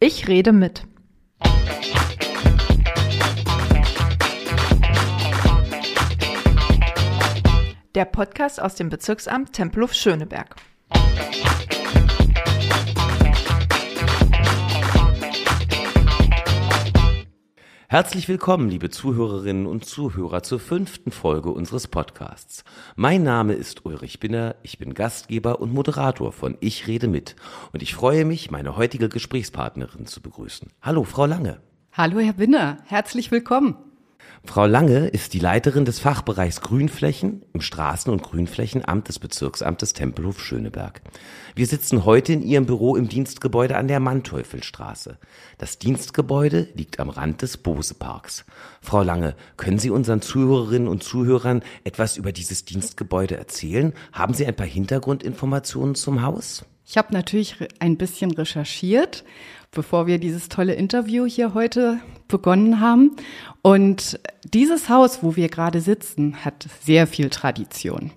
Ich rede mit. Der Podcast aus dem Bezirksamt Tempelhof-Schöneberg. Herzlich willkommen, liebe Zuhörerinnen und Zuhörer, zur fünften Folge unseres Podcasts. Mein Name ist Ulrich Binner, ich bin Gastgeber und Moderator von Ich rede mit und ich freue mich, meine heutige Gesprächspartnerin zu begrüßen. Hallo, Frau Lange. Hallo, Herr Binner, herzlich willkommen. Frau Lange ist die Leiterin des Fachbereichs Grünflächen im Straßen- und Grünflächenamt des Bezirksamtes Tempelhof-Schöneberg. Wir sitzen heute in ihrem Büro im Dienstgebäude an der Manteuffelstraße. Das Dienstgebäude liegt am Rand des Bose-Parks. Frau Lange, können Sie unseren Zuhörerinnen und Zuhörern etwas über dieses Dienstgebäude erzählen? Haben Sie ein paar Hintergrundinformationen zum Haus? Ich habe natürlich ein bisschen recherchiert, bevor wir dieses tolle Interview hier heute begonnen haben. Und dieses Haus, wo wir gerade sitzen, hat sehr viel Tradition.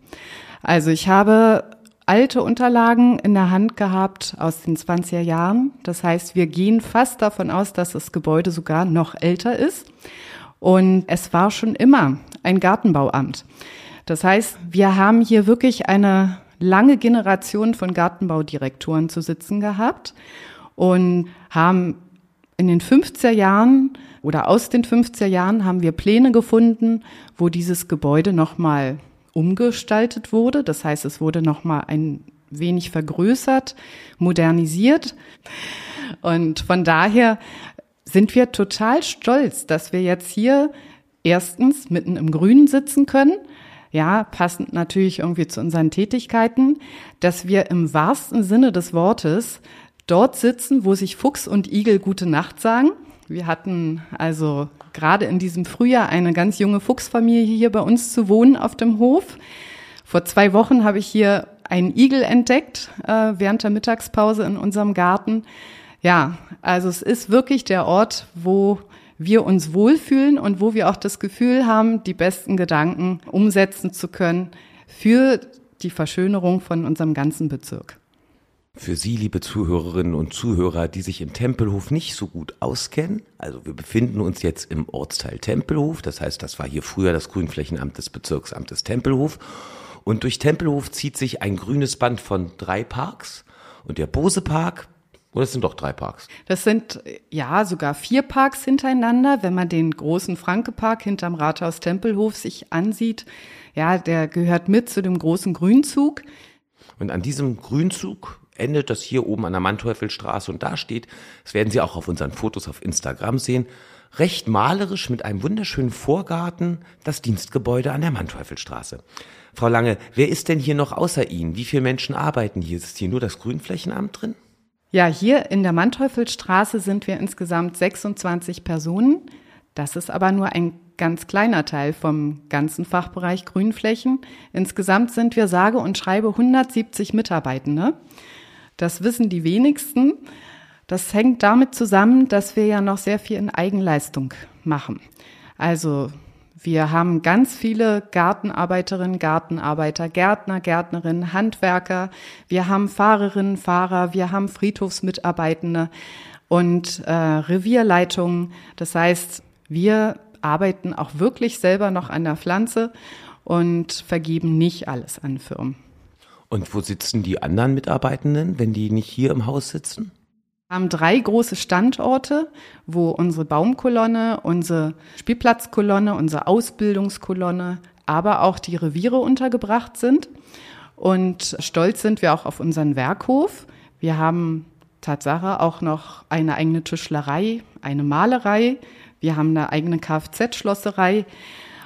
Also ich habe alte Unterlagen in der Hand gehabt aus den 20er Jahren. Das heißt, wir gehen fast davon aus, dass das Gebäude sogar noch älter ist. Und es war schon immer ein Gartenbauamt. Das heißt, wir haben hier wirklich eine lange Generation von Gartenbaudirektoren zu sitzen gehabt und haben in den 50er Jahren oder aus den 50er Jahren haben wir Pläne gefunden, wo dieses Gebäude nochmal umgestaltet wurde. Das heißt, es wurde nochmal ein wenig vergrößert, modernisiert. Und von daher sind wir total stolz, dass wir jetzt hier erstens mitten im Grünen sitzen können ja, passend natürlich irgendwie zu unseren Tätigkeiten, dass wir im wahrsten Sinne des Wortes dort sitzen, wo sich Fuchs und Igel gute Nacht sagen. Wir hatten also gerade in diesem Frühjahr eine ganz junge Fuchsfamilie hier bei uns zu wohnen auf dem Hof. Vor zwei Wochen habe ich hier einen Igel entdeckt äh, während der Mittagspause in unserem Garten. Ja, also es ist wirklich der Ort, wo wir uns wohlfühlen und wo wir auch das Gefühl haben, die besten Gedanken umsetzen zu können für die Verschönerung von unserem ganzen Bezirk. Für Sie, liebe Zuhörerinnen und Zuhörer, die sich im Tempelhof nicht so gut auskennen, also wir befinden uns jetzt im Ortsteil Tempelhof, das heißt, das war hier früher das Grünflächenamt des Bezirksamtes Tempelhof. Und durch Tempelhof zieht sich ein grünes Band von drei Parks. Und der Bose Park oder es sind doch drei Parks? Das sind ja sogar vier Parks hintereinander. Wenn man den großen Franke-Park hinterm Rathaus Tempelhof sich ansieht, ja, der gehört mit zu dem großen Grünzug. Und an diesem Grünzug endet das hier oben an der Manteuffelstraße und da steht, das werden Sie auch auf unseren Fotos auf Instagram sehen, recht malerisch mit einem wunderschönen Vorgarten das Dienstgebäude an der Manteuffelstraße. Frau Lange, wer ist denn hier noch außer Ihnen? Wie viele Menschen arbeiten hier? Ist hier nur das Grünflächenamt drin? Ja, hier in der Manteuffelstraße sind wir insgesamt 26 Personen. Das ist aber nur ein ganz kleiner Teil vom ganzen Fachbereich Grünflächen. Insgesamt sind wir sage und schreibe 170 Mitarbeitende. Das wissen die wenigsten. Das hängt damit zusammen, dass wir ja noch sehr viel in Eigenleistung machen. Also wir haben ganz viele Gartenarbeiterinnen, Gartenarbeiter, Gärtner, Gärtnerinnen, Handwerker. Wir haben Fahrerinnen, Fahrer. Wir haben Friedhofsmitarbeitende und äh, Revierleitungen. Das heißt, wir arbeiten auch wirklich selber noch an der Pflanze und vergeben nicht alles an Firmen. Und wo sitzen die anderen Mitarbeitenden, wenn die nicht hier im Haus sitzen? Wir haben drei große Standorte, wo unsere Baumkolonne, unsere Spielplatzkolonne, unsere Ausbildungskolonne, aber auch die Reviere untergebracht sind. Und stolz sind wir auch auf unseren Werkhof. Wir haben Tatsache auch noch eine eigene Tischlerei, eine Malerei. Wir haben eine eigene Kfz-Schlosserei.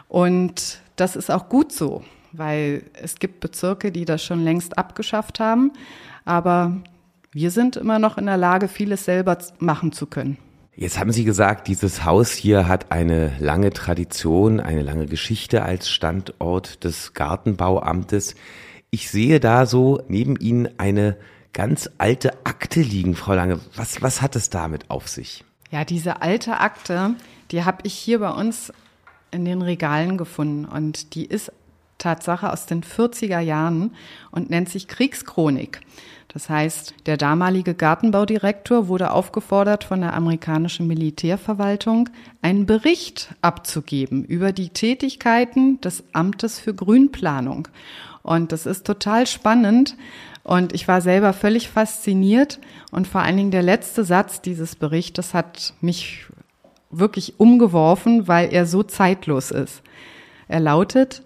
Und das ist auch gut so, weil es gibt Bezirke, die das schon längst abgeschafft haben. Aber wir sind immer noch in der Lage, vieles selber machen zu können. Jetzt haben Sie gesagt, dieses Haus hier hat eine lange Tradition, eine lange Geschichte als Standort des Gartenbauamtes. Ich sehe da so neben Ihnen eine ganz alte Akte liegen, Frau Lange. Was, was hat es damit auf sich? Ja, diese alte Akte, die habe ich hier bei uns in den Regalen gefunden und die ist Tatsache aus den 40er Jahren und nennt sich Kriegschronik. Das heißt, der damalige Gartenbaudirektor wurde aufgefordert von der amerikanischen Militärverwaltung, einen Bericht abzugeben über die Tätigkeiten des Amtes für Grünplanung. Und das ist total spannend. Und ich war selber völlig fasziniert. Und vor allen Dingen der letzte Satz dieses Berichtes hat mich wirklich umgeworfen, weil er so zeitlos ist. Er lautet,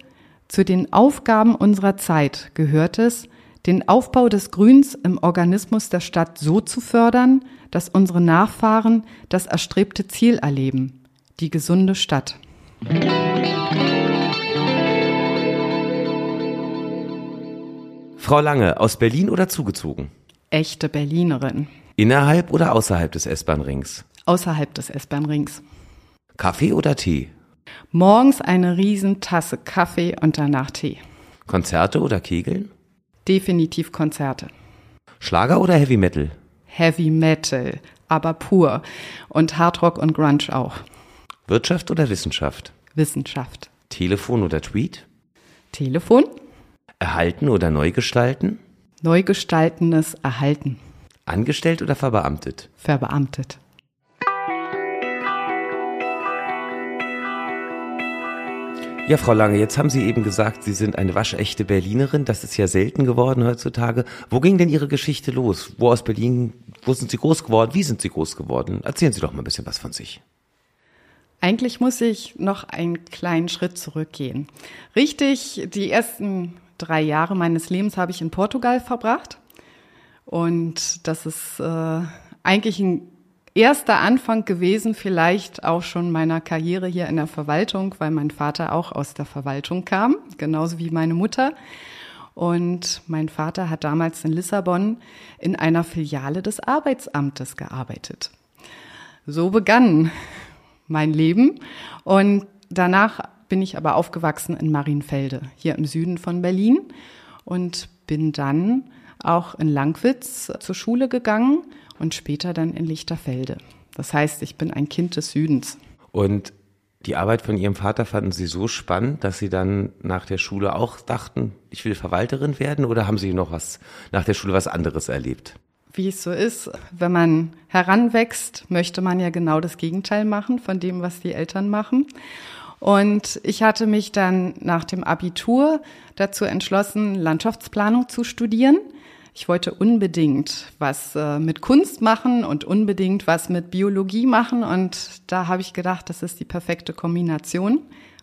zu den Aufgaben unserer Zeit gehört es, den Aufbau des Grüns im Organismus der Stadt so zu fördern, dass unsere Nachfahren das erstrebte Ziel erleben, die gesunde Stadt. Frau Lange, aus Berlin oder zugezogen? Echte Berlinerin. Innerhalb oder außerhalb des S-Bahn-Rings? Außerhalb des S-Bahn-Rings. Kaffee oder Tee? Morgens eine Riesentasse Kaffee und danach Tee. Konzerte oder Kegeln? Definitiv Konzerte. Schlager oder Heavy Metal? Heavy Metal, aber pur. Und Hardrock und Grunge auch. Wirtschaft oder Wissenschaft? Wissenschaft. Telefon oder Tweet? Telefon? Erhalten oder neu gestalten? Neugestaltenes Erhalten. Angestellt oder verbeamtet? Verbeamtet. Ja, Frau Lange, jetzt haben Sie eben gesagt, Sie sind eine waschechte Berlinerin. Das ist ja selten geworden heutzutage. Wo ging denn Ihre Geschichte los? Wo aus Berlin, wo sind Sie groß geworden? Wie sind Sie groß geworden? Erzählen Sie doch mal ein bisschen was von sich. Eigentlich muss ich noch einen kleinen Schritt zurückgehen. Richtig, die ersten drei Jahre meines Lebens habe ich in Portugal verbracht. Und das ist äh, eigentlich ein erster Anfang gewesen, vielleicht auch schon meiner Karriere hier in der Verwaltung, weil mein Vater auch aus der Verwaltung kam, genauso wie meine Mutter. Und mein Vater hat damals in Lissabon in einer Filiale des Arbeitsamtes gearbeitet. So begann mein Leben. Und danach bin ich aber aufgewachsen in Marienfelde, hier im Süden von Berlin. Und bin dann auch in Langwitz zur Schule gegangen und später dann in Lichterfelde. Das heißt, ich bin ein Kind des Südens. Und die Arbeit von Ihrem Vater fanden Sie so spannend, dass Sie dann nach der Schule auch dachten, ich will Verwalterin werden oder haben Sie noch was nach der Schule was anderes erlebt? Wie es so ist, wenn man heranwächst, möchte man ja genau das Gegenteil machen von dem, was die Eltern machen. Und ich hatte mich dann nach dem Abitur dazu entschlossen, Landschaftsplanung zu studieren ich wollte unbedingt was äh, mit Kunst machen und unbedingt was mit Biologie machen. Und da habe ich gedacht, das ist die perfekte Kombination.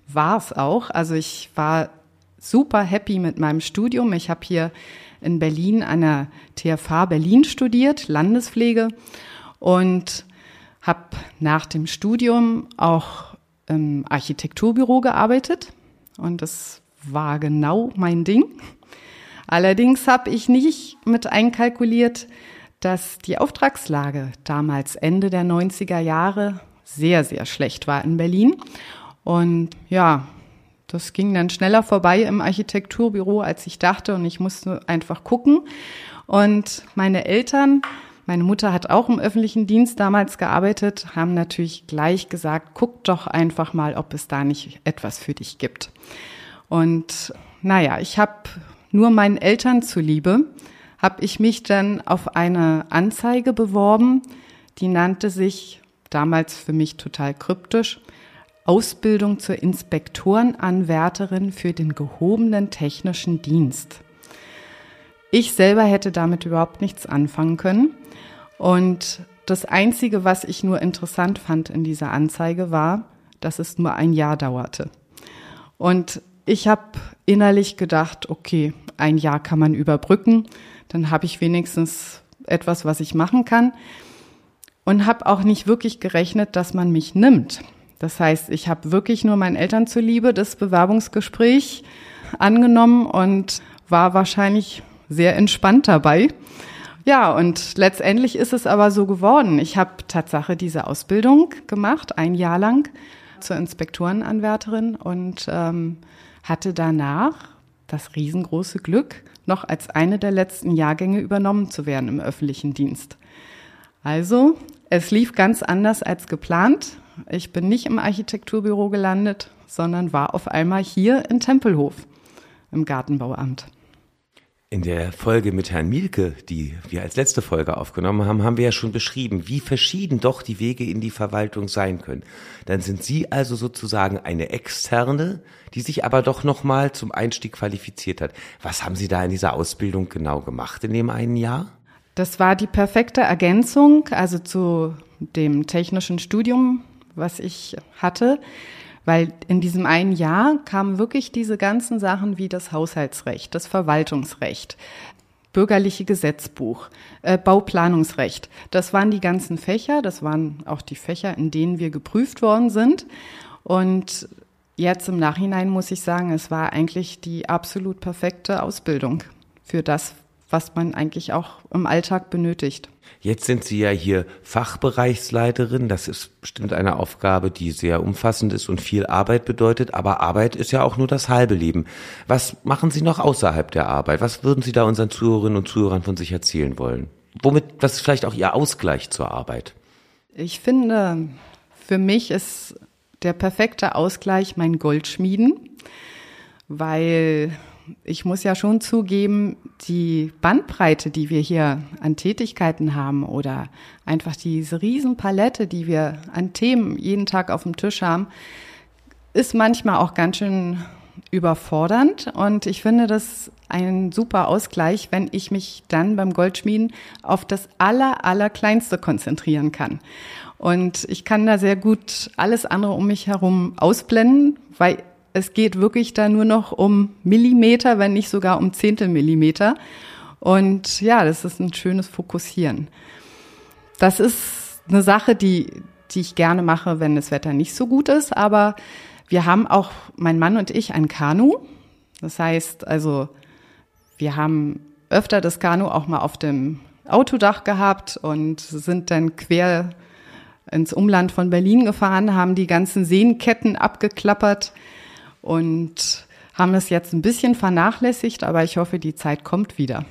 War es auch. Also ich war super happy mit meinem Studium. Ich habe hier in Berlin an der TFH Berlin studiert, Landespflege und habe nach dem Studium auch im Architekturbüro gearbeitet. Und das war genau mein Ding. Allerdings habe ich nicht mit einkalkuliert, dass die Auftragslage damals Ende der 90er Jahre sehr, sehr schlecht war in Berlin. Und ja, das ging dann schneller vorbei im Architekturbüro, als ich dachte. Und ich musste einfach gucken. Und meine Eltern, meine Mutter hat auch im öffentlichen Dienst damals gearbeitet, haben natürlich gleich gesagt, guck doch einfach mal, ob es da nicht etwas für dich gibt. Und naja, ich habe nur meinen Eltern zuliebe, habe ich mich dann auf eine Anzeige beworben, die nannte sich damals für mich total kryptisch Ausbildung zur Inspektorenanwärterin für den gehobenen technischen Dienst. Ich selber hätte damit überhaupt nichts anfangen können. Und das Einzige, was ich nur interessant fand in dieser Anzeige, war, dass es nur ein Jahr dauerte. Und ich habe innerlich gedacht, okay, ein Jahr kann man überbrücken, dann habe ich wenigstens etwas, was ich machen kann. Und habe auch nicht wirklich gerechnet, dass man mich nimmt. Das heißt, ich habe wirklich nur meinen Eltern zuliebe das Bewerbungsgespräch angenommen und war wahrscheinlich sehr entspannt dabei. Ja, und letztendlich ist es aber so geworden. Ich habe Tatsache diese Ausbildung gemacht, ein Jahr lang zur Inspektorenanwärterin und ähm, hatte danach das riesengroße Glück, noch als eine der letzten Jahrgänge übernommen zu werden im öffentlichen Dienst. Also, es lief ganz anders als geplant. Ich bin nicht im Architekturbüro gelandet, sondern war auf einmal hier in Tempelhof. im Gartenbauamt. In der Folge mit Herrn Mielke, die wir als letzte Folge aufgenommen haben, haben wir ja schon beschrieben, wie verschieden doch die Wege in die Verwaltung sein können. Dann sind Sie also sozusagen eine externe, die sich aber doch nochmal zum Einstieg qualifiziert hat. Was haben Sie da in dieser Ausbildung genau gemacht in dem einen Jahr? Das war die perfekte Ergänzung, also zu dem technischen Studium, was ich hatte. Weil in diesem einen Jahr kamen wirklich diese ganzen Sachen wie das Haushaltsrecht, das Verwaltungsrecht, bürgerliche Gesetzbuch, äh, Bauplanungsrecht. Das waren die ganzen Fächer, das waren auch die Fächer, in denen wir geprüft worden sind. Und jetzt im Nachhinein muss ich sagen, es war eigentlich die absolut perfekte Ausbildung für das, was man eigentlich auch im Alltag benötigt. Jetzt sind Sie ja hier Fachbereichsleiterin. Das ist bestimmt eine Aufgabe, die sehr umfassend ist und viel Arbeit bedeutet. Aber Arbeit ist ja auch nur das halbe Leben. Was machen Sie noch außerhalb der Arbeit? Was würden Sie da unseren Zuhörerinnen und Zuhörern von sich erzählen wollen? Womit, was ist vielleicht auch Ihr Ausgleich zur Arbeit? Ich finde, für mich ist der perfekte Ausgleich mein Goldschmieden, weil ich muss ja schon zugeben, die Bandbreite, die wir hier an Tätigkeiten haben oder einfach diese Riesenpalette, die wir an Themen jeden Tag auf dem Tisch haben, ist manchmal auch ganz schön überfordernd. Und ich finde das ein super Ausgleich, wenn ich mich dann beim Goldschmieden auf das aller, aller Kleinste konzentrieren kann. Und ich kann da sehr gut alles andere um mich herum ausblenden, weil es geht wirklich da nur noch um Millimeter, wenn nicht sogar um Zehntelmillimeter. Und ja, das ist ein schönes Fokussieren. Das ist eine Sache, die, die ich gerne mache, wenn das Wetter nicht so gut ist. Aber wir haben auch, mein Mann und ich, ein Kanu. Das heißt, also, wir haben öfter das Kanu auch mal auf dem Autodach gehabt und sind dann quer ins Umland von Berlin gefahren, haben die ganzen Seenketten abgeklappert und haben es jetzt ein bisschen vernachlässigt, aber ich hoffe, die Zeit kommt wieder.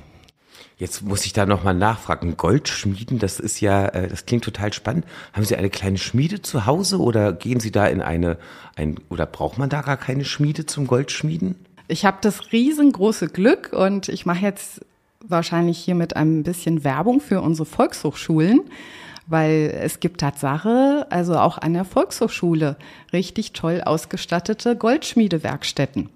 Jetzt muss ich da nochmal nachfragen. Goldschmieden, das ist ja, äh, das klingt total spannend. Haben Sie eine kleine Schmiede zu Hause oder gehen Sie da in eine, ein, oder braucht man da gar keine Schmiede zum Goldschmieden? Ich habe das riesengroße Glück und ich mache jetzt wahrscheinlich hier mit ein bisschen Werbung für unsere Volkshochschulen weil es gibt Tatsache, also auch an der Volkshochschule, richtig toll ausgestattete Goldschmiedewerkstätten.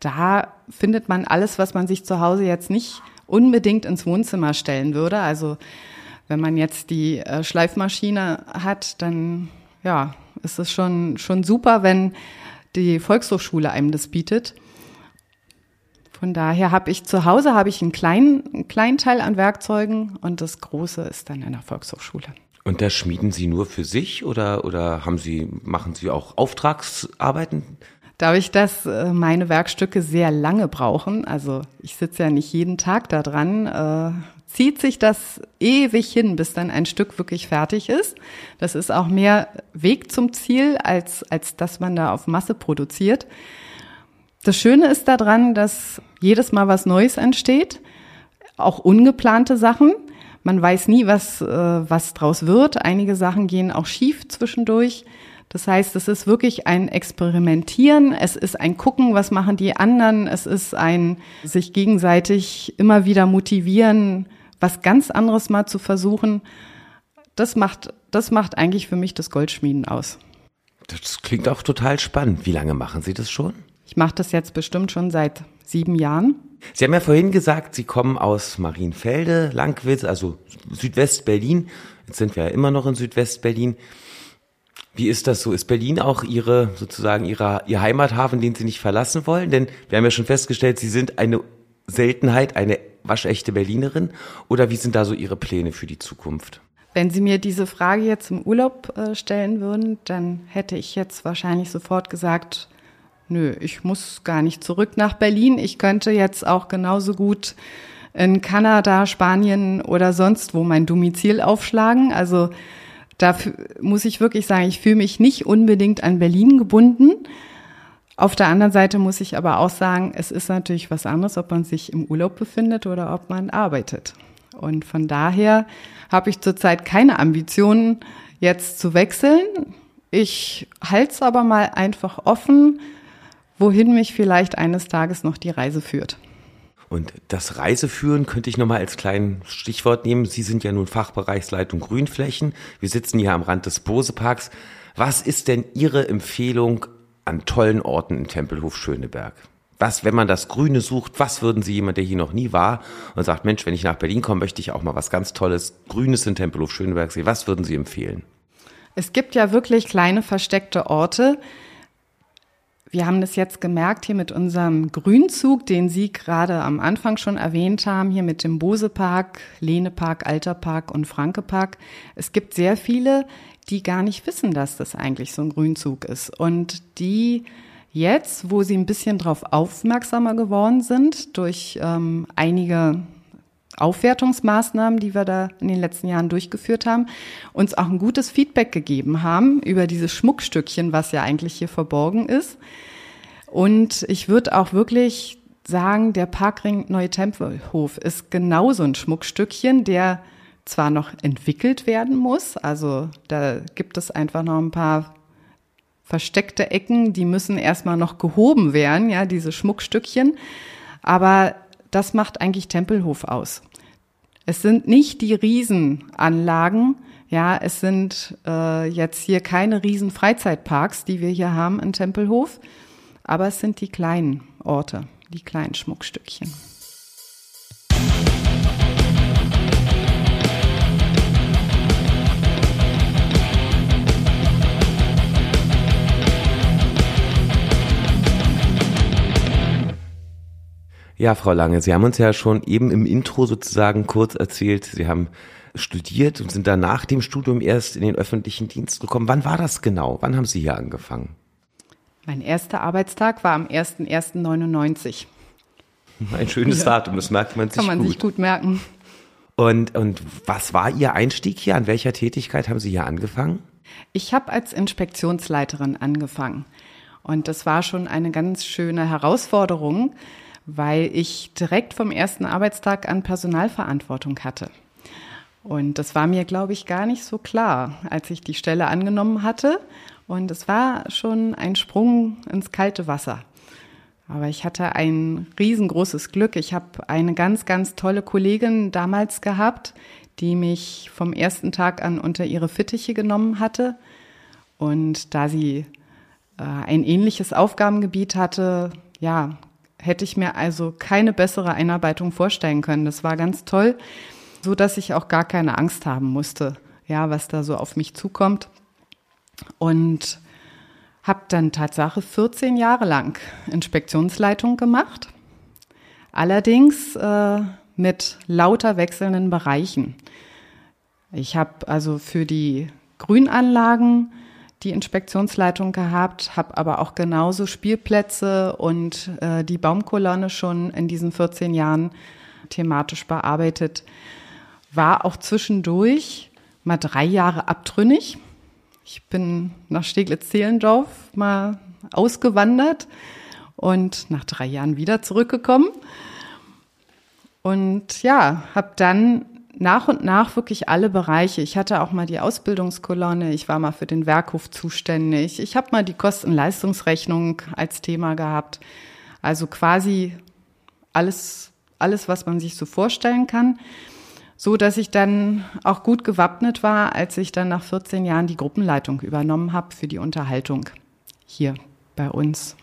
Da findet man alles, was man sich zu Hause jetzt nicht unbedingt ins Wohnzimmer stellen würde. Also wenn man jetzt die äh, Schleifmaschine hat, dann ja, ist es schon, schon super, wenn die Volkshochschule einem das bietet. Von daher habe ich zu Hause habe ich einen kleinen, einen kleinen Teil an Werkzeugen und das große ist dann in der Volkshochschule. Und da schmieden Sie nur für sich oder, oder haben Sie, machen Sie auch Auftragsarbeiten? Dadurch, dass äh, meine Werkstücke sehr lange brauchen, also ich sitze ja nicht jeden Tag da dran, äh, zieht sich das ewig hin, bis dann ein Stück wirklich fertig ist. Das ist auch mehr Weg zum Ziel, als, als dass man da auf Masse produziert. Das Schöne ist daran, dass jedes Mal was Neues entsteht, auch ungeplante Sachen. Man weiß nie, was, äh, was draus wird. Einige Sachen gehen auch schief zwischendurch. Das heißt, es ist wirklich ein Experimentieren, es ist ein Gucken, was machen die anderen, es ist ein sich gegenseitig immer wieder motivieren, was ganz anderes mal zu versuchen. Das macht, das macht eigentlich für mich das Goldschmieden aus. Das klingt auch total spannend. Wie lange machen Sie das schon? Ich mache das jetzt bestimmt schon seit sieben Jahren. Sie haben ja vorhin gesagt, Sie kommen aus Marienfelde, Langwitz, also Südwest-Berlin. Jetzt sind wir ja immer noch in Südwest-Berlin. Wie ist das so? Ist Berlin auch Ihre, sozusagen Ihre, Ihr Heimathafen, den Sie nicht verlassen wollen? Denn wir haben ja schon festgestellt, Sie sind eine Seltenheit, eine waschechte Berlinerin. Oder wie sind da so Ihre Pläne für die Zukunft? Wenn Sie mir diese Frage jetzt im Urlaub äh, stellen würden, dann hätte ich jetzt wahrscheinlich sofort gesagt, nö, ich muss gar nicht zurück nach Berlin. Ich könnte jetzt auch genauso gut in Kanada, Spanien oder sonst wo mein Domizil aufschlagen. Also da muss ich wirklich sagen, ich fühle mich nicht unbedingt an Berlin gebunden. Auf der anderen Seite muss ich aber auch sagen, es ist natürlich was anderes, ob man sich im Urlaub befindet oder ob man arbeitet. Und von daher habe ich zurzeit keine Ambitionen, jetzt zu wechseln. Ich halte es aber mal einfach offen, wohin mich vielleicht eines Tages noch die Reise führt. Und das Reiseführen könnte ich nochmal als kleinen Stichwort nehmen. Sie sind ja nun Fachbereichsleitung Grünflächen. Wir sitzen hier am Rand des Boseparks. Was ist denn Ihre Empfehlung an tollen Orten in Tempelhof Schöneberg? Was, wenn man das Grüne sucht, was würden Sie jemand, der hier noch nie war und sagt, Mensch, wenn ich nach Berlin komme, möchte ich auch mal was ganz Tolles, Grünes in Tempelhof Schöneberg sehen. Was würden Sie empfehlen? Es gibt ja wirklich kleine versteckte Orte. Wir haben das jetzt gemerkt hier mit unserem Grünzug, den Sie gerade am Anfang schon erwähnt haben, hier mit dem Bosepark, Lehnepark, Alterpark und Frankepark. Es gibt sehr viele, die gar nicht wissen, dass das eigentlich so ein Grünzug ist und die jetzt, wo sie ein bisschen darauf aufmerksamer geworden sind durch ähm, einige Aufwertungsmaßnahmen, die wir da in den letzten Jahren durchgeführt haben, uns auch ein gutes Feedback gegeben haben über dieses Schmuckstückchen, was ja eigentlich hier verborgen ist. Und ich würde auch wirklich sagen, der Parkring Neue Tempelhof ist genauso ein Schmuckstückchen, der zwar noch entwickelt werden muss, also da gibt es einfach noch ein paar versteckte Ecken, die müssen erstmal noch gehoben werden, ja, diese Schmuckstückchen, aber das macht eigentlich Tempelhof aus. Es sind nicht die Riesenanlagen, ja, es sind äh, jetzt hier keine riesen Freizeitparks, die wir hier haben in Tempelhof, aber es sind die kleinen Orte, die kleinen Schmuckstückchen. Ja, Frau Lange, Sie haben uns ja schon eben im Intro sozusagen kurz erzählt, Sie haben studiert und sind dann nach dem Studium erst in den öffentlichen Dienst gekommen. Wann war das genau? Wann haben Sie hier angefangen? Mein erster Arbeitstag war am 01.01.99. Ein schönes ja. Datum, das merkt man sich Kann man gut. sich gut merken. Und, und was war Ihr Einstieg hier? An welcher Tätigkeit haben Sie hier angefangen? Ich habe als Inspektionsleiterin angefangen. Und das war schon eine ganz schöne Herausforderung, weil ich direkt vom ersten Arbeitstag an Personalverantwortung hatte. Und das war mir, glaube ich, gar nicht so klar, als ich die Stelle angenommen hatte. Und es war schon ein Sprung ins kalte Wasser. Aber ich hatte ein riesengroßes Glück. Ich habe eine ganz, ganz tolle Kollegin damals gehabt, die mich vom ersten Tag an unter ihre Fittiche genommen hatte. Und da sie äh, ein ähnliches Aufgabengebiet hatte, ja, hätte ich mir also keine bessere Einarbeitung vorstellen können. Das war ganz toll, so dass ich auch gar keine Angst haben musste, ja, was da so auf mich zukommt. Und habe dann Tatsache 14 Jahre lang Inspektionsleitung gemacht. Allerdings äh, mit lauter wechselnden Bereichen. Ich habe also für die Grünanlagen die Inspektionsleitung gehabt, habe aber auch genauso Spielplätze und äh, die Baumkolonne schon in diesen 14 Jahren thematisch bearbeitet. War auch zwischendurch mal drei Jahre abtrünnig. Ich bin nach Steglitz-Zehlendorf mal ausgewandert und nach drei Jahren wieder zurückgekommen. Und ja, habe dann nach und nach wirklich alle Bereiche. Ich hatte auch mal die Ausbildungskolonne, ich war mal für den Werkhof zuständig, ich habe mal die Kosten-Leistungsrechnung als Thema gehabt. Also quasi alles, alles, was man sich so vorstellen kann. So dass ich dann auch gut gewappnet war, als ich dann nach 14 Jahren die Gruppenleitung übernommen habe für die Unterhaltung hier bei uns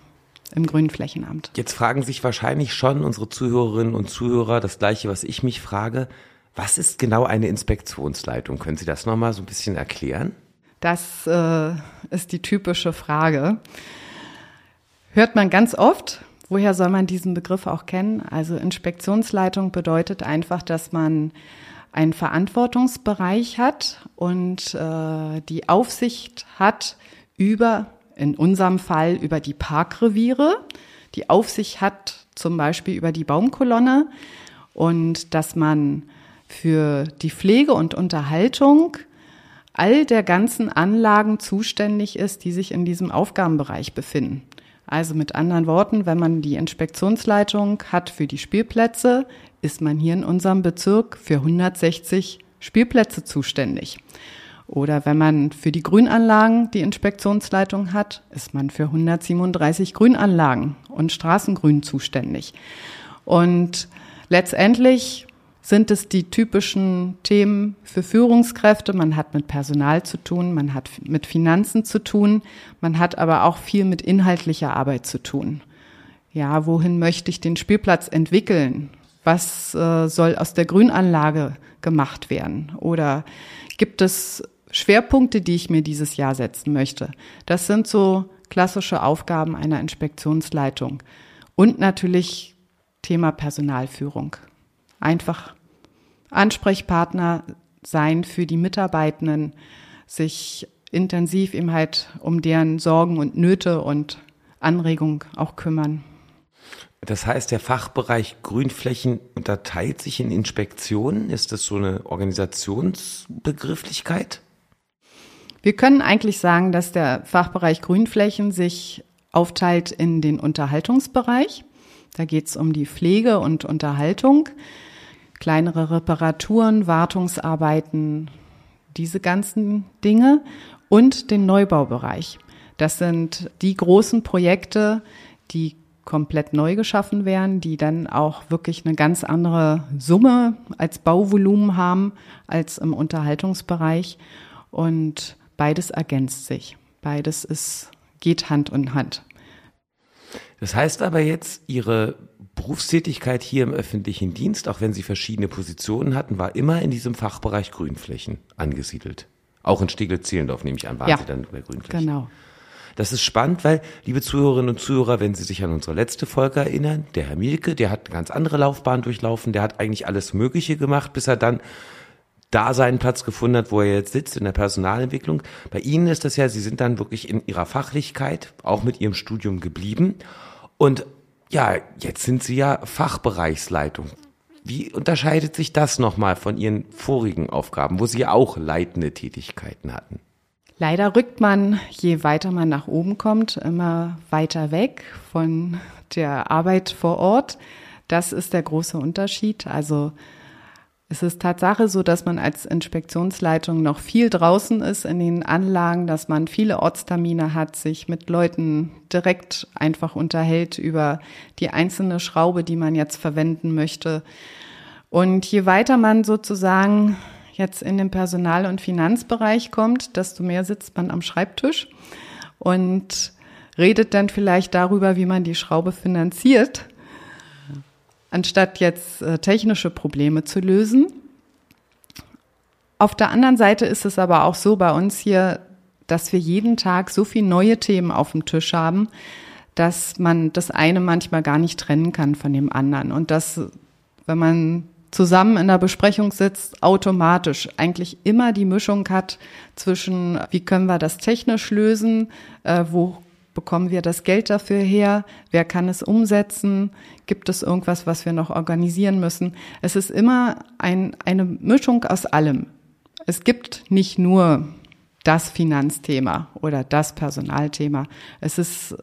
im Grünflächenamt. Jetzt fragen sich wahrscheinlich schon unsere Zuhörerinnen und Zuhörer das gleiche, was ich mich frage. Was ist genau eine Inspektionsleitung? Können Sie das nochmal so ein bisschen erklären? Das äh, ist die typische Frage. Hört man ganz oft. Woher soll man diesen Begriff auch kennen? Also Inspektionsleitung bedeutet einfach, dass man einen Verantwortungsbereich hat und äh, die Aufsicht hat über, in unserem Fall, über die Parkreviere. Die Aufsicht hat zum Beispiel über die Baumkolonne und dass man für die Pflege und Unterhaltung all der ganzen Anlagen zuständig ist, die sich in diesem Aufgabenbereich befinden. Also mit anderen Worten, wenn man die Inspektionsleitung hat für die Spielplätze, ist man hier in unserem Bezirk für 160 Spielplätze zuständig. Oder wenn man für die Grünanlagen die Inspektionsleitung hat, ist man für 137 Grünanlagen und Straßengrün zuständig. Und letztendlich sind es die typischen Themen für Führungskräfte. Man hat mit Personal zu tun, man hat mit Finanzen zu tun, man hat aber auch viel mit inhaltlicher Arbeit zu tun. Ja, wohin möchte ich den Spielplatz entwickeln? Was äh, soll aus der Grünanlage gemacht werden? Oder gibt es Schwerpunkte, die ich mir dieses Jahr setzen möchte? Das sind so klassische Aufgaben einer Inspektionsleitung. Und natürlich Thema Personalführung. Einfach Ansprechpartner sein für die Mitarbeitenden, sich intensiv eben halt um deren Sorgen und Nöte und Anregungen auch kümmern. Das heißt, der Fachbereich Grünflächen unterteilt sich in Inspektionen. Ist das so eine Organisationsbegrifflichkeit? Wir können eigentlich sagen, dass der Fachbereich Grünflächen sich aufteilt in den Unterhaltungsbereich. Da geht es um die Pflege und Unterhaltung, kleinere Reparaturen, Wartungsarbeiten, diese ganzen Dinge und den Neubaubereich. Das sind die großen Projekte, die komplett neu geschaffen werden, die dann auch wirklich eine ganz andere Summe als Bauvolumen haben als im Unterhaltungsbereich. Und beides ergänzt sich. Beides ist, geht Hand in Hand. Das heißt aber jetzt, Ihre Berufstätigkeit hier im öffentlichen Dienst, auch wenn Sie verschiedene Positionen hatten, war immer in diesem Fachbereich Grünflächen angesiedelt. Auch in Steglitz-Zehlendorf nehme ich an, waren ja, Sie dann bei Grünflächen. Genau. Das ist spannend, weil, liebe Zuhörerinnen und Zuhörer, wenn Sie sich an unsere letzte Folge erinnern, der Herr Mielke, der hat eine ganz andere Laufbahn durchlaufen, der hat eigentlich alles Mögliche gemacht, bis er dann da seinen Platz gefunden hat, wo er jetzt sitzt in der Personalentwicklung. Bei Ihnen ist das ja, Sie sind dann wirklich in Ihrer Fachlichkeit, auch mit Ihrem Studium geblieben. Und ja, jetzt sind Sie ja Fachbereichsleitung. Wie unterscheidet sich das nochmal von Ihren vorigen Aufgaben, wo Sie auch leitende Tätigkeiten hatten? Leider rückt man, je weiter man nach oben kommt, immer weiter weg von der Arbeit vor Ort. Das ist der große Unterschied. Also es ist Tatsache so, dass man als Inspektionsleitung noch viel draußen ist in den Anlagen, dass man viele Ortstermine hat, sich mit Leuten direkt einfach unterhält über die einzelne Schraube, die man jetzt verwenden möchte. Und je weiter man sozusagen jetzt in den Personal- und Finanzbereich kommt, desto mehr sitzt man am Schreibtisch und redet dann vielleicht darüber, wie man die Schraube finanziert, anstatt jetzt äh, technische Probleme zu lösen. Auf der anderen Seite ist es aber auch so bei uns hier, dass wir jeden Tag so viele neue Themen auf dem Tisch haben, dass man das eine manchmal gar nicht trennen kann von dem anderen. Und dass, wenn man zusammen in der Besprechung sitzt, automatisch eigentlich immer die Mischung hat zwischen, wie können wir das technisch lösen, äh, wo bekommen wir das Geld dafür her, wer kann es umsetzen, gibt es irgendwas, was wir noch organisieren müssen. Es ist immer ein, eine Mischung aus allem. Es gibt nicht nur das Finanzthema oder das Personalthema. Es ist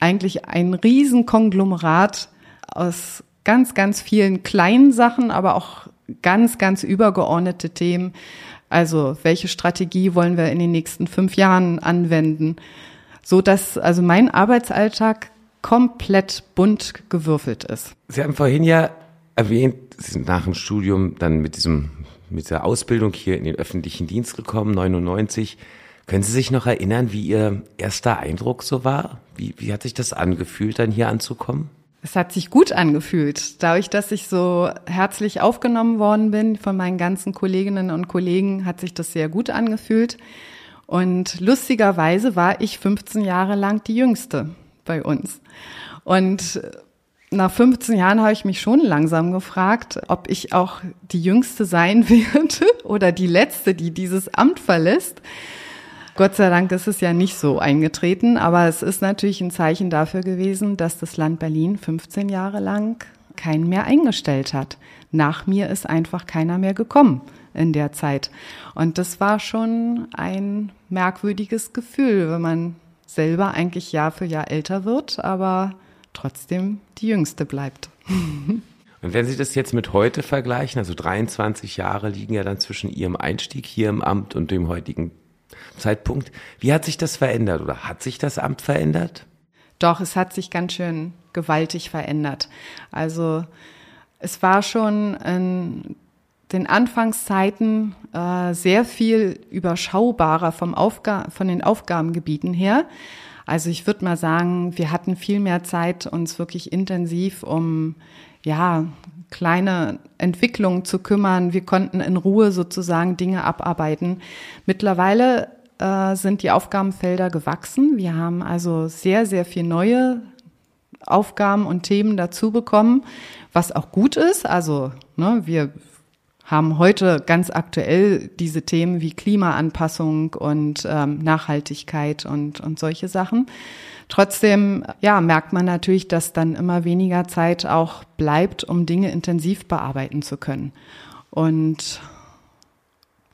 eigentlich ein Riesenkonglomerat aus ganz, ganz vielen kleinen Sachen, aber auch ganz, ganz übergeordnete Themen. Also welche Strategie wollen wir in den nächsten fünf Jahren anwenden? So dass also mein Arbeitsalltag komplett bunt gewürfelt ist. Sie haben vorhin ja erwähnt, Sie sind nach dem Studium dann mit diesem, mit der Ausbildung hier in den öffentlichen Dienst gekommen, 99. Können Sie sich noch erinnern, wie Ihr erster Eindruck so war? Wie, wie hat sich das angefühlt, dann hier anzukommen? Es hat sich gut angefühlt. Dadurch, dass ich so herzlich aufgenommen worden bin von meinen ganzen Kolleginnen und Kollegen, hat sich das sehr gut angefühlt. Und lustigerweise war ich 15 Jahre lang die Jüngste bei uns. Und nach 15 Jahren habe ich mich schon langsam gefragt, ob ich auch die Jüngste sein werde oder die Letzte, die dieses Amt verlässt. Gott sei Dank ist es ja nicht so eingetreten, aber es ist natürlich ein Zeichen dafür gewesen, dass das Land Berlin 15 Jahre lang keinen mehr eingestellt hat. Nach mir ist einfach keiner mehr gekommen in der Zeit. Und das war schon ein merkwürdiges Gefühl, wenn man selber eigentlich Jahr für Jahr älter wird, aber trotzdem die Jüngste bleibt. Und wenn Sie das jetzt mit heute vergleichen, also 23 Jahre liegen ja dann zwischen Ihrem Einstieg hier im Amt und dem heutigen Zeitpunkt. Wie hat sich das verändert oder hat sich das Amt verändert? Doch, es hat sich ganz schön gewaltig verändert. Also es war schon in den Anfangszeiten äh, sehr viel überschaubarer vom Aufga von den Aufgabengebieten her. Also ich würde mal sagen, wir hatten viel mehr Zeit, uns wirklich intensiv um ja, kleine Entwicklungen zu kümmern. Wir konnten in Ruhe sozusagen Dinge abarbeiten. Mittlerweile äh, sind die Aufgabenfelder gewachsen. Wir haben also sehr, sehr viel neue Aufgaben und Themen dazu bekommen, was auch gut ist. Also ne, wir haben heute ganz aktuell diese Themen wie Klimaanpassung und ähm, Nachhaltigkeit und, und solche Sachen. Trotzdem, ja, merkt man natürlich, dass dann immer weniger Zeit auch bleibt, um Dinge intensiv bearbeiten zu können. Und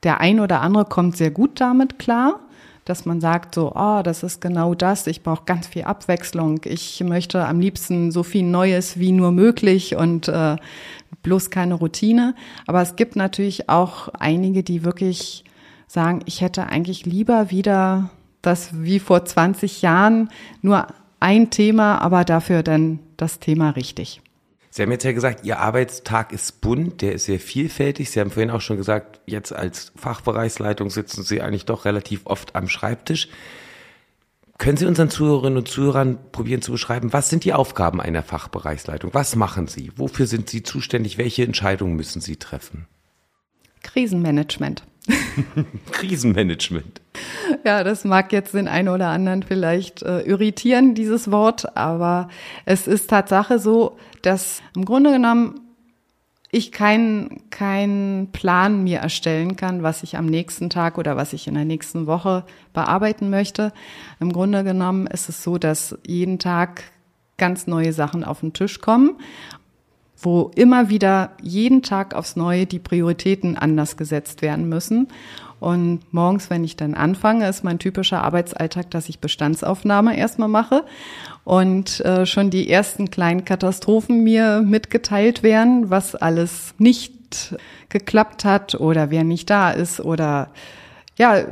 der ein oder andere kommt sehr gut damit klar, dass man sagt so, oh, das ist genau das, ich brauche ganz viel Abwechslung, ich möchte am liebsten so viel Neues wie nur möglich und äh, bloß keine Routine. Aber es gibt natürlich auch einige, die wirklich sagen, ich hätte eigentlich lieber wieder das wie vor 20 Jahren nur ein Thema, aber dafür dann das Thema richtig. Sie haben jetzt ja gesagt, Ihr Arbeitstag ist bunt, der ist sehr vielfältig. Sie haben vorhin auch schon gesagt, jetzt als Fachbereichsleitung sitzen Sie eigentlich doch relativ oft am Schreibtisch. Können Sie unseren Zuhörerinnen und Zuhörern probieren zu beschreiben, was sind die Aufgaben einer Fachbereichsleitung? Was machen Sie? Wofür sind Sie zuständig? Welche Entscheidungen müssen Sie treffen? Krisenmanagement. Krisenmanagement. Ja, das mag jetzt den einen oder anderen vielleicht äh, irritieren, dieses Wort, aber es ist Tatsache so, dass im Grunde genommen ich keinen keinen Plan mir erstellen kann, was ich am nächsten Tag oder was ich in der nächsten Woche bearbeiten möchte. Im Grunde genommen ist es so, dass jeden Tag ganz neue Sachen auf den Tisch kommen, wo immer wieder jeden Tag aufs Neue die Prioritäten anders gesetzt werden müssen. Und morgens, wenn ich dann anfange, ist mein typischer Arbeitsalltag, dass ich Bestandsaufnahme erstmal mache und äh, schon die ersten kleinen Katastrophen mir mitgeteilt werden, was alles nicht geklappt hat oder wer nicht da ist oder ja,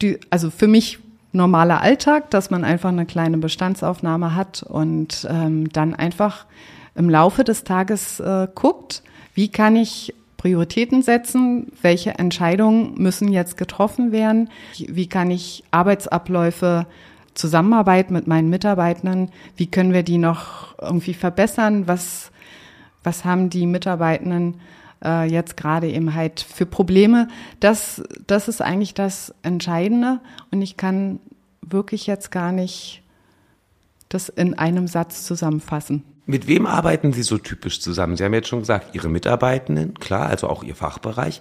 die, also für mich normaler Alltag, dass man einfach eine kleine Bestandsaufnahme hat und ähm, dann einfach im Laufe des Tages äh, guckt, wie kann ich Prioritäten setzen, welche Entscheidungen müssen jetzt getroffen werden, wie kann ich Arbeitsabläufe, Zusammenarbeit mit meinen Mitarbeitenden, wie können wir die noch irgendwie verbessern, was, was haben die Mitarbeitenden äh, jetzt gerade eben halt für Probleme. Das, das ist eigentlich das Entscheidende und ich kann wirklich jetzt gar nicht das in einem Satz zusammenfassen. Mit wem arbeiten Sie so typisch zusammen? Sie haben jetzt schon gesagt, Ihre Mitarbeitenden, klar, also auch Ihr Fachbereich.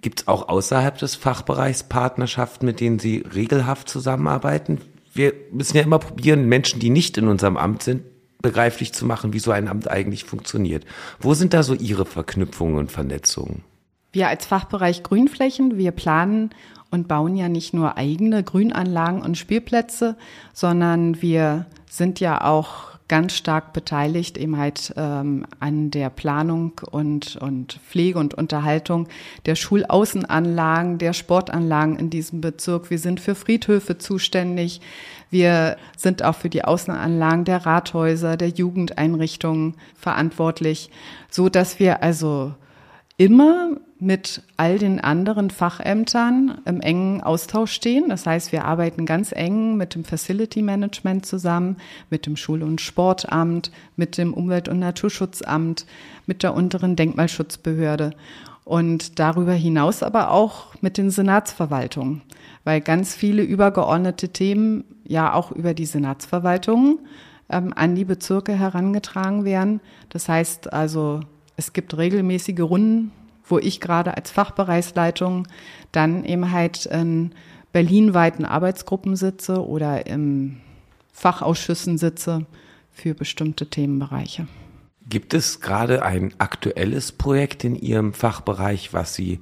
Gibt es auch außerhalb des Fachbereichs Partnerschaften, mit denen Sie regelhaft zusammenarbeiten? Wir müssen ja immer probieren, Menschen, die nicht in unserem Amt sind, begreiflich zu machen, wie so ein Amt eigentlich funktioniert. Wo sind da so Ihre Verknüpfungen und Vernetzungen? Wir als Fachbereich Grünflächen, wir planen und bauen ja nicht nur eigene Grünanlagen und Spielplätze, sondern wir sind ja auch ganz stark beteiligt eben halt ähm, an der Planung und, und Pflege und Unterhaltung der Schulaußenanlagen, der Sportanlagen in diesem Bezirk. Wir sind für Friedhöfe zuständig. Wir sind auch für die Außenanlagen der Rathäuser, der Jugendeinrichtungen verantwortlich, so dass wir also immer mit all den anderen Fachämtern im engen Austausch stehen. Das heißt, wir arbeiten ganz eng mit dem Facility Management zusammen, mit dem Schul- und Sportamt, mit dem Umwelt- und Naturschutzamt, mit der unteren Denkmalschutzbehörde und darüber hinaus aber auch mit den Senatsverwaltungen, weil ganz viele übergeordnete Themen ja auch über die Senatsverwaltungen ähm, an die Bezirke herangetragen werden. Das heißt also, es gibt regelmäßige Runden, wo ich gerade als Fachbereichsleitung dann eben halt in berlinweiten Arbeitsgruppen sitze oder im Fachausschüssen sitze für bestimmte Themenbereiche. Gibt es gerade ein aktuelles Projekt in Ihrem Fachbereich, was Sie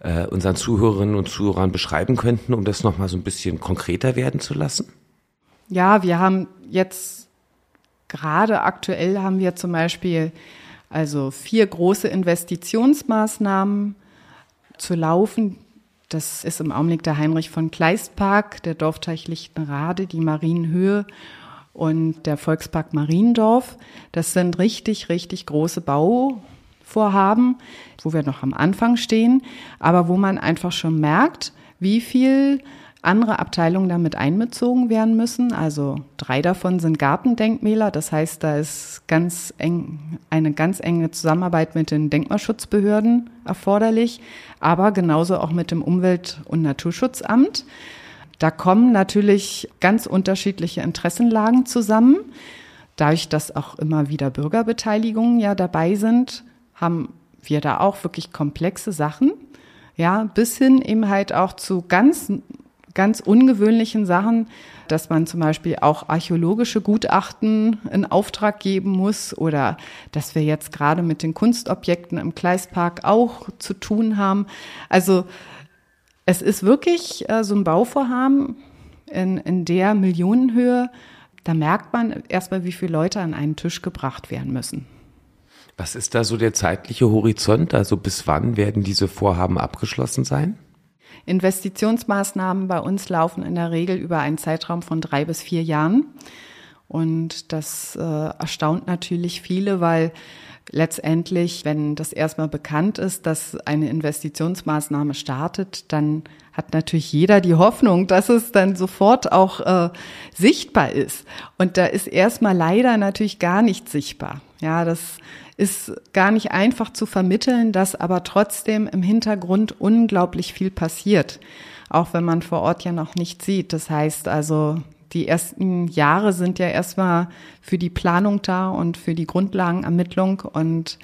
äh, unseren Zuhörerinnen und Zuhörern beschreiben könnten, um das nochmal so ein bisschen konkreter werden zu lassen? Ja, wir haben jetzt gerade aktuell haben wir zum Beispiel also vier große Investitionsmaßnahmen zu laufen. Das ist im Augenblick der Heinrich von Kleist Park, der Dorfteich Lichtenrade, die Marienhöhe und der Volkspark Mariendorf. Das sind richtig, richtig große Bauvorhaben, wo wir noch am Anfang stehen, aber wo man einfach schon merkt, wie viel andere Abteilungen damit einbezogen werden müssen. Also drei davon sind Gartendenkmäler. Das heißt, da ist ganz eng, eine ganz enge Zusammenarbeit mit den Denkmalschutzbehörden erforderlich, aber genauso auch mit dem Umwelt- und Naturschutzamt. Da kommen natürlich ganz unterschiedliche Interessenlagen zusammen. Dadurch, dass auch immer wieder Bürgerbeteiligungen ja dabei sind, haben wir da auch wirklich komplexe Sachen. Ja, bis hin eben halt auch zu ganz ganz ungewöhnlichen Sachen, dass man zum Beispiel auch archäologische Gutachten in Auftrag geben muss oder dass wir jetzt gerade mit den Kunstobjekten im Kleistpark auch zu tun haben. Also es ist wirklich äh, so ein Bauvorhaben in, in der Millionenhöhe. Da merkt man erstmal, wie viele Leute an einen Tisch gebracht werden müssen. Was ist da so der zeitliche Horizont? Also bis wann werden diese Vorhaben abgeschlossen sein? Investitionsmaßnahmen bei uns laufen in der Regel über einen Zeitraum von drei bis vier Jahren. Und das äh, erstaunt natürlich viele, weil letztendlich, wenn das erstmal bekannt ist, dass eine Investitionsmaßnahme startet, dann hat natürlich jeder die Hoffnung, dass es dann sofort auch äh, sichtbar ist. Und da ist erstmal leider natürlich gar nicht sichtbar. Ja, das ist gar nicht einfach zu vermitteln, dass aber trotzdem im Hintergrund unglaublich viel passiert, auch wenn man vor Ort ja noch nicht sieht. Das heißt also, die ersten Jahre sind ja erstmal für die Planung da und für die Grundlagenermittlung und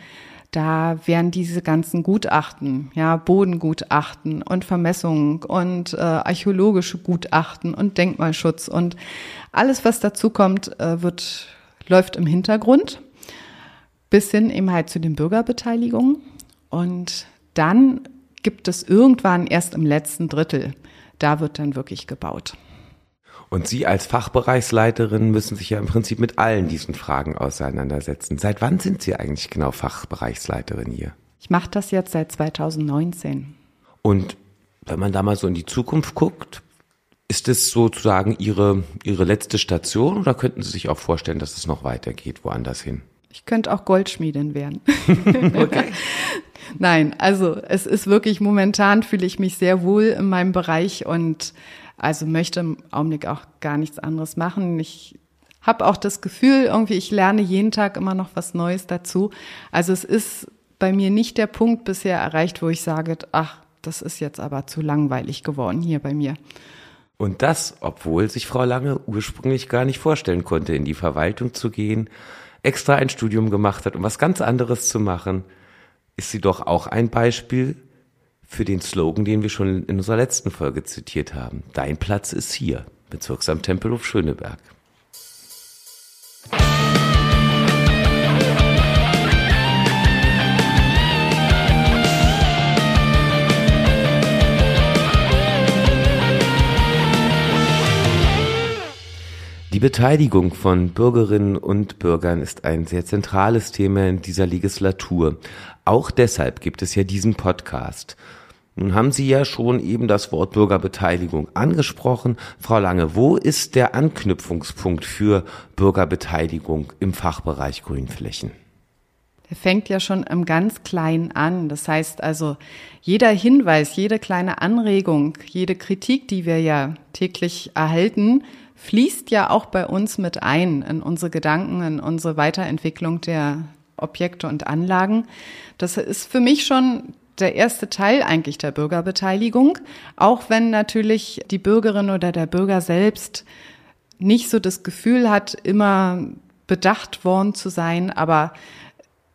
da werden diese ganzen Gutachten, ja, Bodengutachten und Vermessungen und äh, archäologische Gutachten und Denkmalschutz und alles, was dazu kommt, äh, wird, läuft im Hintergrund bis hin eben halt zu den Bürgerbeteiligungen. Und dann gibt es irgendwann erst im letzten Drittel, da wird dann wirklich gebaut. Und Sie als Fachbereichsleiterin müssen sich ja im Prinzip mit allen diesen Fragen auseinandersetzen. Seit wann sind Sie eigentlich genau Fachbereichsleiterin hier? Ich mache das jetzt seit 2019. Und wenn man da mal so in die Zukunft guckt, ist es sozusagen Ihre, Ihre letzte Station oder könnten Sie sich auch vorstellen, dass es noch weitergeht, woanders hin? Ich könnte auch Goldschmiedin werden. okay. Nein, also es ist wirklich momentan fühle ich mich sehr wohl in meinem Bereich und also möchte im Augenblick auch gar nichts anderes machen. Ich habe auch das Gefühl, irgendwie ich lerne jeden Tag immer noch was Neues dazu. Also es ist bei mir nicht der Punkt bisher erreicht, wo ich sage, ach, das ist jetzt aber zu langweilig geworden hier bei mir. Und das, obwohl sich Frau Lange ursprünglich gar nicht vorstellen konnte, in die Verwaltung zu gehen, extra ein Studium gemacht hat, um was ganz anderes zu machen, ist sie doch auch ein Beispiel für den Slogan, den wir schon in unserer letzten Folge zitiert haben. Dein Platz ist hier, Bezirksamt Tempelhof Schöneberg. Die Beteiligung von Bürgerinnen und Bürgern ist ein sehr zentrales Thema in dieser Legislatur. Auch deshalb gibt es ja diesen Podcast. Nun haben Sie ja schon eben das Wort Bürgerbeteiligung angesprochen. Frau Lange, wo ist der Anknüpfungspunkt für Bürgerbeteiligung im Fachbereich Grünflächen? Der fängt ja schon im ganz Kleinen an. Das heißt also, jeder Hinweis, jede kleine Anregung, jede Kritik, die wir ja täglich erhalten, fließt ja auch bei uns mit ein in unsere Gedanken, in unsere Weiterentwicklung der Objekte und Anlagen. Das ist für mich schon der erste Teil eigentlich der Bürgerbeteiligung, auch wenn natürlich die Bürgerin oder der Bürger selbst nicht so das Gefühl hat, immer bedacht worden zu sein. Aber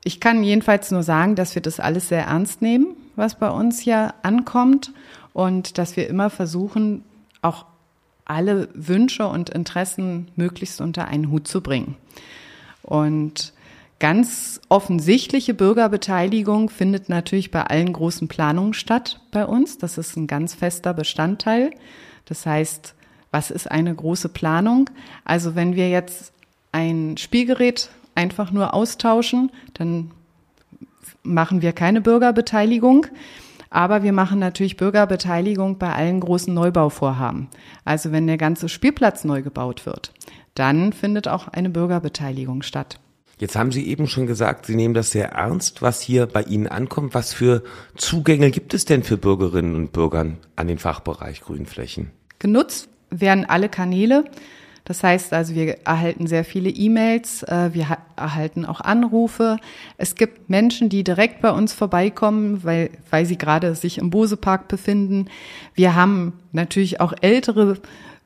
ich kann jedenfalls nur sagen, dass wir das alles sehr ernst nehmen, was bei uns hier ankommt und dass wir immer versuchen, auch alle Wünsche und Interessen möglichst unter einen Hut zu bringen. Und ganz offensichtliche Bürgerbeteiligung findet natürlich bei allen großen Planungen statt bei uns. Das ist ein ganz fester Bestandteil. Das heißt, was ist eine große Planung? Also wenn wir jetzt ein Spielgerät einfach nur austauschen, dann machen wir keine Bürgerbeteiligung. Aber wir machen natürlich Bürgerbeteiligung bei allen großen Neubauvorhaben. Also wenn der ganze Spielplatz neu gebaut wird, dann findet auch eine Bürgerbeteiligung statt. Jetzt haben Sie eben schon gesagt, Sie nehmen das sehr ernst, was hier bei Ihnen ankommt. Was für Zugänge gibt es denn für Bürgerinnen und Bürgern an den Fachbereich Grünflächen? Genutzt werden alle Kanäle. Das heißt also, wir erhalten sehr viele E-Mails, äh, wir erhalten auch Anrufe. Es gibt Menschen, die direkt bei uns vorbeikommen, weil, weil sie gerade sich im Bosepark befinden. Wir haben natürlich auch ältere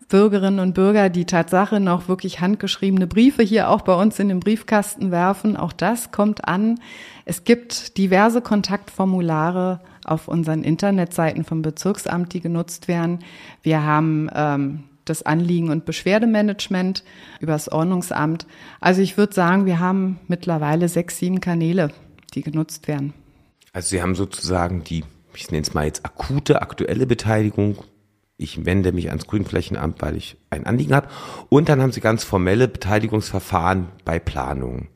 Bürgerinnen und Bürger, die Tatsache noch wirklich handgeschriebene Briefe hier auch bei uns in den Briefkasten werfen. Auch das kommt an. Es gibt diverse Kontaktformulare auf unseren Internetseiten vom Bezirksamt, die genutzt werden. Wir haben ähm, das Anliegen- und Beschwerdemanagement übers Ordnungsamt. Also ich würde sagen, wir haben mittlerweile sechs, sieben Kanäle, die genutzt werden. Also Sie haben sozusagen die, ich nenne es mal jetzt akute, aktuelle Beteiligung. Ich wende mich ans Grünflächenamt, weil ich ein Anliegen habe. Und dann haben Sie ganz formelle Beteiligungsverfahren bei Planungen.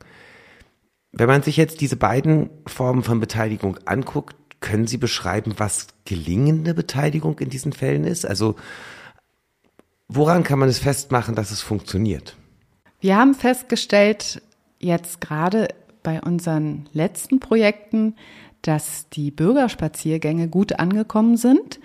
Wenn man sich jetzt diese beiden Formen von Beteiligung anguckt, können Sie beschreiben, was gelingende Beteiligung in diesen Fällen ist? Also Woran kann man es festmachen, dass es funktioniert? Wir haben festgestellt, jetzt gerade bei unseren letzten Projekten, dass die Bürgerspaziergänge gut angekommen sind.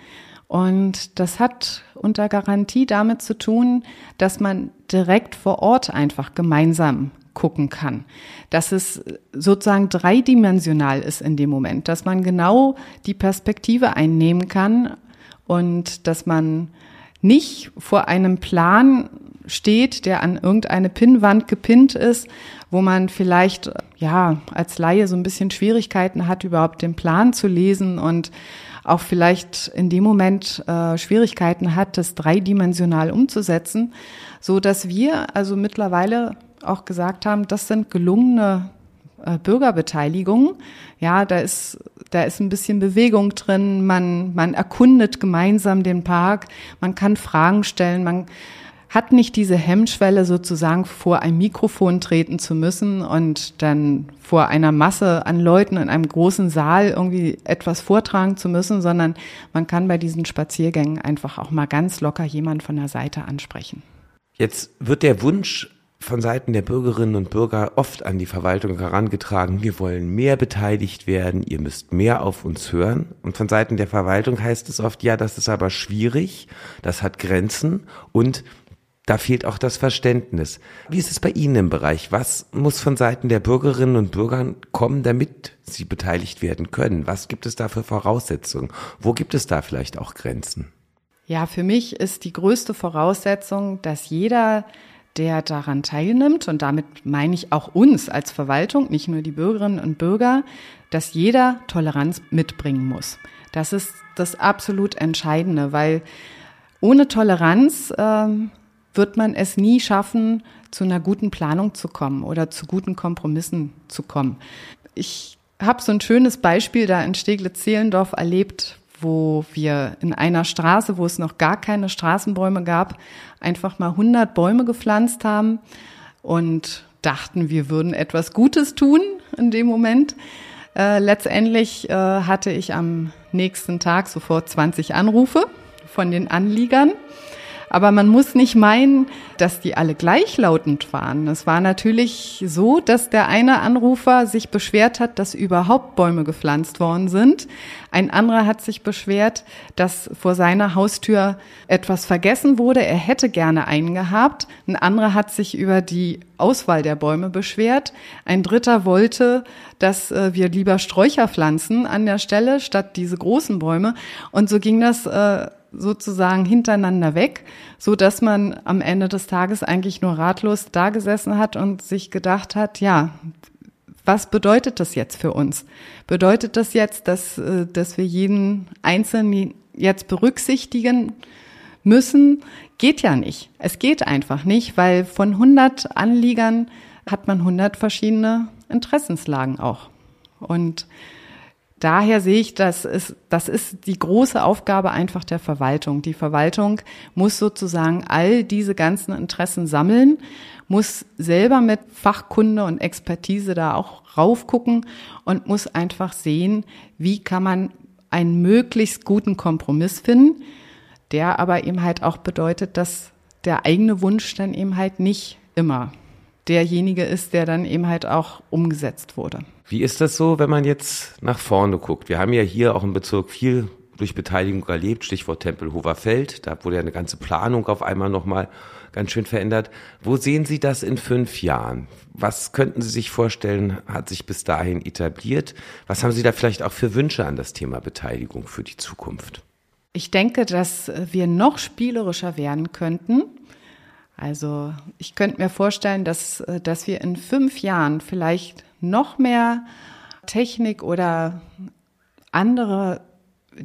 Und das hat unter Garantie damit zu tun, dass man direkt vor Ort einfach gemeinsam gucken kann. Dass es sozusagen dreidimensional ist in dem Moment, dass man genau die Perspektive einnehmen kann und dass man nicht vor einem Plan steht, der an irgendeine Pinnwand gepinnt ist, wo man vielleicht ja als Laie so ein bisschen Schwierigkeiten hat, überhaupt den Plan zu lesen und auch vielleicht in dem Moment äh, Schwierigkeiten hat, das dreidimensional umzusetzen, so dass wir also mittlerweile auch gesagt haben, das sind gelungene Bürgerbeteiligung. Ja, da ist, da ist ein bisschen Bewegung drin. Man, man erkundet gemeinsam den Park. Man kann Fragen stellen. Man hat nicht diese Hemmschwelle sozusagen vor ein Mikrofon treten zu müssen und dann vor einer Masse an Leuten in einem großen Saal irgendwie etwas vortragen zu müssen, sondern man kann bei diesen Spaziergängen einfach auch mal ganz locker jemand von der Seite ansprechen. Jetzt wird der Wunsch von Seiten der Bürgerinnen und Bürger oft an die Verwaltung herangetragen, wir wollen mehr beteiligt werden, ihr müsst mehr auf uns hören. Und von Seiten der Verwaltung heißt es oft, ja, das ist aber schwierig, das hat Grenzen und da fehlt auch das Verständnis. Wie ist es bei Ihnen im Bereich? Was muss von Seiten der Bürgerinnen und Bürger kommen, damit sie beteiligt werden können? Was gibt es da für Voraussetzungen? Wo gibt es da vielleicht auch Grenzen? Ja, für mich ist die größte Voraussetzung, dass jeder der daran teilnimmt, und damit meine ich auch uns als Verwaltung, nicht nur die Bürgerinnen und Bürger, dass jeder Toleranz mitbringen muss. Das ist das absolut Entscheidende, weil ohne Toleranz äh, wird man es nie schaffen, zu einer guten Planung zu kommen oder zu guten Kompromissen zu kommen. Ich habe so ein schönes Beispiel da in Steglitz-Zehlendorf erlebt, wo wir in einer Straße, wo es noch gar keine Straßenbäume gab, einfach mal 100 Bäume gepflanzt haben und dachten, wir würden etwas Gutes tun in dem Moment. Äh, letztendlich äh, hatte ich am nächsten Tag sofort 20 Anrufe von den Anliegern aber man muss nicht meinen, dass die alle gleichlautend waren. Es war natürlich so, dass der eine Anrufer sich beschwert hat, dass überhaupt Bäume gepflanzt worden sind. Ein anderer hat sich beschwert, dass vor seiner Haustür etwas vergessen wurde. Er hätte gerne einen gehabt. Ein anderer hat sich über die Auswahl der Bäume beschwert. Ein dritter wollte, dass äh, wir lieber Sträucher pflanzen an der Stelle statt diese großen Bäume. Und so ging das äh, sozusagen hintereinander weg, so dass man am Ende des Tages eigentlich nur ratlos da gesessen hat und sich gedacht hat, ja, was bedeutet das jetzt für uns? Bedeutet das jetzt, dass, äh, dass wir jeden Einzelnen jetzt berücksichtigen müssen? Geht ja nicht. Es geht einfach nicht, weil von 100 Anliegern hat man 100 verschiedene Interessenslagen auch. Und daher sehe ich, das ist, das ist die große Aufgabe einfach der Verwaltung. Die Verwaltung muss sozusagen all diese ganzen Interessen sammeln, muss selber mit Fachkunde und Expertise da auch raufgucken und muss einfach sehen, wie kann man einen möglichst guten Kompromiss finden, der aber eben halt auch bedeutet, dass der eigene Wunsch dann eben halt nicht immer derjenige ist, der dann eben halt auch umgesetzt wurde. Wie ist das so, wenn man jetzt nach vorne guckt? Wir haben ja hier auch im Bezirk viel durch Beteiligung erlebt, Stichwort Tempelhofer Feld. Da wurde ja eine ganze Planung auf einmal nochmal ganz schön verändert. Wo sehen Sie das in fünf Jahren? Was könnten Sie sich vorstellen, hat sich bis dahin etabliert? Was haben Sie da vielleicht auch für Wünsche an das Thema Beteiligung für die Zukunft? Ich denke, dass wir noch spielerischer werden könnten. Also ich könnte mir vorstellen, dass, dass wir in fünf Jahren vielleicht noch mehr Technik oder andere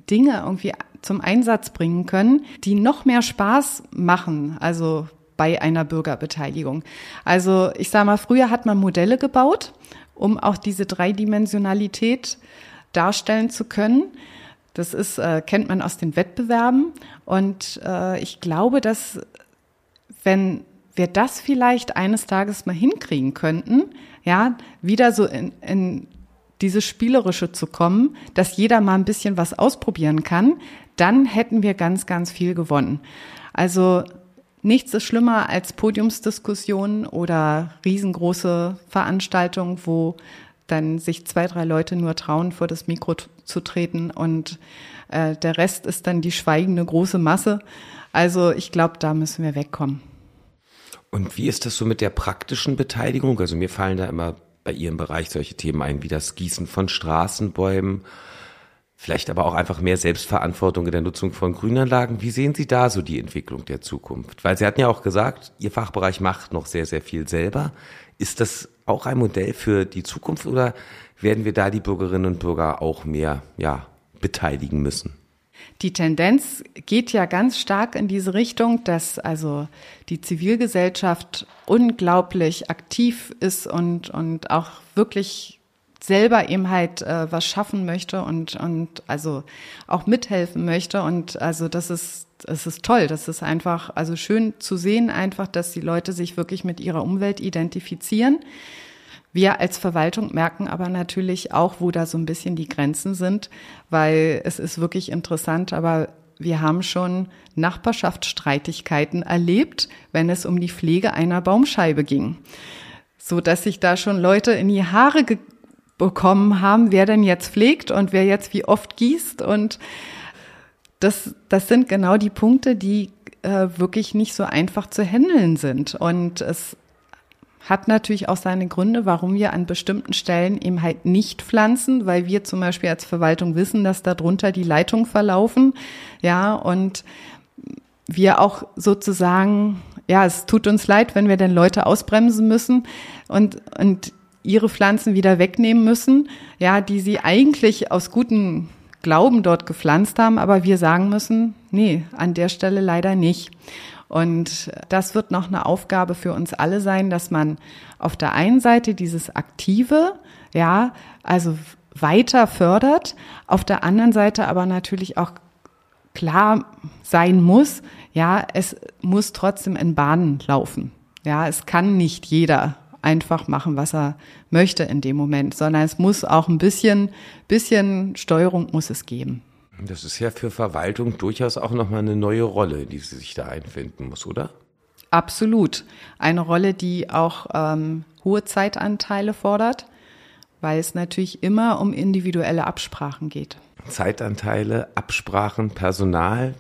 Dinge irgendwie zum Einsatz bringen können, die noch mehr Spaß machen, also bei einer Bürgerbeteiligung. Also ich sage mal, früher hat man Modelle gebaut, um auch diese Dreidimensionalität darstellen zu können. Das ist, äh, kennt man aus den Wettbewerben. Und äh, ich glaube, dass wenn wir das vielleicht eines Tages mal hinkriegen könnten, ja, wieder so in, in dieses Spielerische zu kommen, dass jeder mal ein bisschen was ausprobieren kann, dann hätten wir ganz, ganz viel gewonnen. Also nichts ist schlimmer als Podiumsdiskussionen oder riesengroße Veranstaltungen, wo dann sich zwei, drei Leute nur trauen, vor das Mikro zu treten und äh, der Rest ist dann die schweigende große Masse. Also ich glaube, da müssen wir wegkommen. Und wie ist das so mit der praktischen Beteiligung? Also mir fallen da immer bei Ihrem Bereich solche Themen ein wie das Gießen von Straßenbäumen, vielleicht aber auch einfach mehr Selbstverantwortung in der Nutzung von Grünanlagen. Wie sehen Sie da so die Entwicklung der Zukunft? Weil Sie hatten ja auch gesagt, Ihr Fachbereich macht noch sehr, sehr viel selber. Ist das auch ein Modell für die Zukunft oder werden wir da die Bürgerinnen und Bürger auch mehr, ja, beteiligen müssen? Die Tendenz geht ja ganz stark in diese Richtung, dass also die Zivilgesellschaft unglaublich aktiv ist und, und auch wirklich selber eben halt äh, was schaffen möchte und, und also auch mithelfen möchte. Und also das ist, das ist toll. Das ist einfach, also schön zu sehen einfach, dass die Leute sich wirklich mit ihrer Umwelt identifizieren. Wir als Verwaltung merken aber natürlich auch, wo da so ein bisschen die Grenzen sind, weil es ist wirklich interessant, aber wir haben schon Nachbarschaftsstreitigkeiten erlebt, wenn es um die Pflege einer Baumscheibe ging. So dass sich da schon Leute in die Haare bekommen haben, wer denn jetzt pflegt und wer jetzt wie oft gießt. Und das, das sind genau die Punkte, die äh, wirklich nicht so einfach zu handeln sind. Und es hat natürlich auch seine Gründe, warum wir an bestimmten Stellen eben halt nicht pflanzen, weil wir zum Beispiel als Verwaltung wissen, dass darunter die Leitungen verlaufen. Ja, und wir auch sozusagen, ja, es tut uns leid, wenn wir denn Leute ausbremsen müssen und, und ihre Pflanzen wieder wegnehmen müssen, ja, die sie eigentlich aus gutem Glauben dort gepflanzt haben, aber wir sagen müssen, nee, an der Stelle leider nicht. Und das wird noch eine Aufgabe für uns alle sein, dass man auf der einen Seite dieses Aktive, ja, also weiter fördert, auf der anderen Seite aber natürlich auch klar sein muss, ja, es muss trotzdem in Bahnen laufen. Ja, es kann nicht jeder einfach machen, was er möchte in dem Moment, sondern es muss auch ein bisschen, bisschen Steuerung muss es geben. Das ist ja für Verwaltung durchaus auch nochmal eine neue Rolle, die sie sich da einfinden muss, oder? Absolut. Eine Rolle, die auch ähm, hohe Zeitanteile fordert, weil es natürlich immer um individuelle Absprachen geht. Zeitanteile, Absprachen, Personal.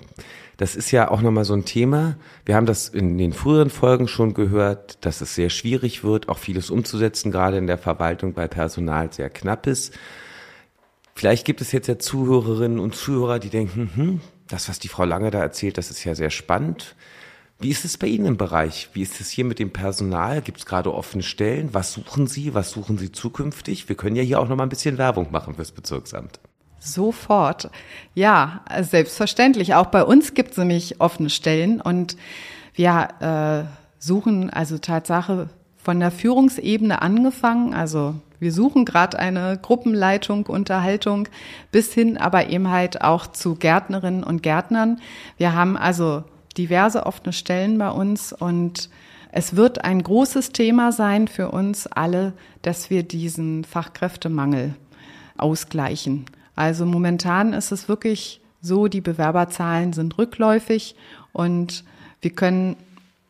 Das ist ja auch nochmal so ein Thema. Wir haben das in den früheren Folgen schon gehört, dass es sehr schwierig wird, auch vieles umzusetzen, gerade in der Verwaltung, weil Personal sehr knapp ist. Vielleicht gibt es jetzt ja Zuhörerinnen und Zuhörer, die denken, hm, das, was die Frau Lange da erzählt, das ist ja sehr spannend. Wie ist es bei Ihnen im Bereich? Wie ist es hier mit dem Personal? Gibt es gerade offene Stellen? Was suchen Sie? Was suchen Sie zukünftig? Wir können ja hier auch noch mal ein bisschen Werbung machen fürs Bezirksamt. Sofort. Ja, selbstverständlich. Auch bei uns gibt es nämlich offene Stellen und wir äh, suchen also Tatsache von der Führungsebene angefangen, also wir suchen gerade eine Gruppenleitung, Unterhaltung, bis hin aber eben halt auch zu Gärtnerinnen und Gärtnern. Wir haben also diverse offene Stellen bei uns und es wird ein großes Thema sein für uns alle, dass wir diesen Fachkräftemangel ausgleichen. Also momentan ist es wirklich so, die Bewerberzahlen sind rückläufig und wir können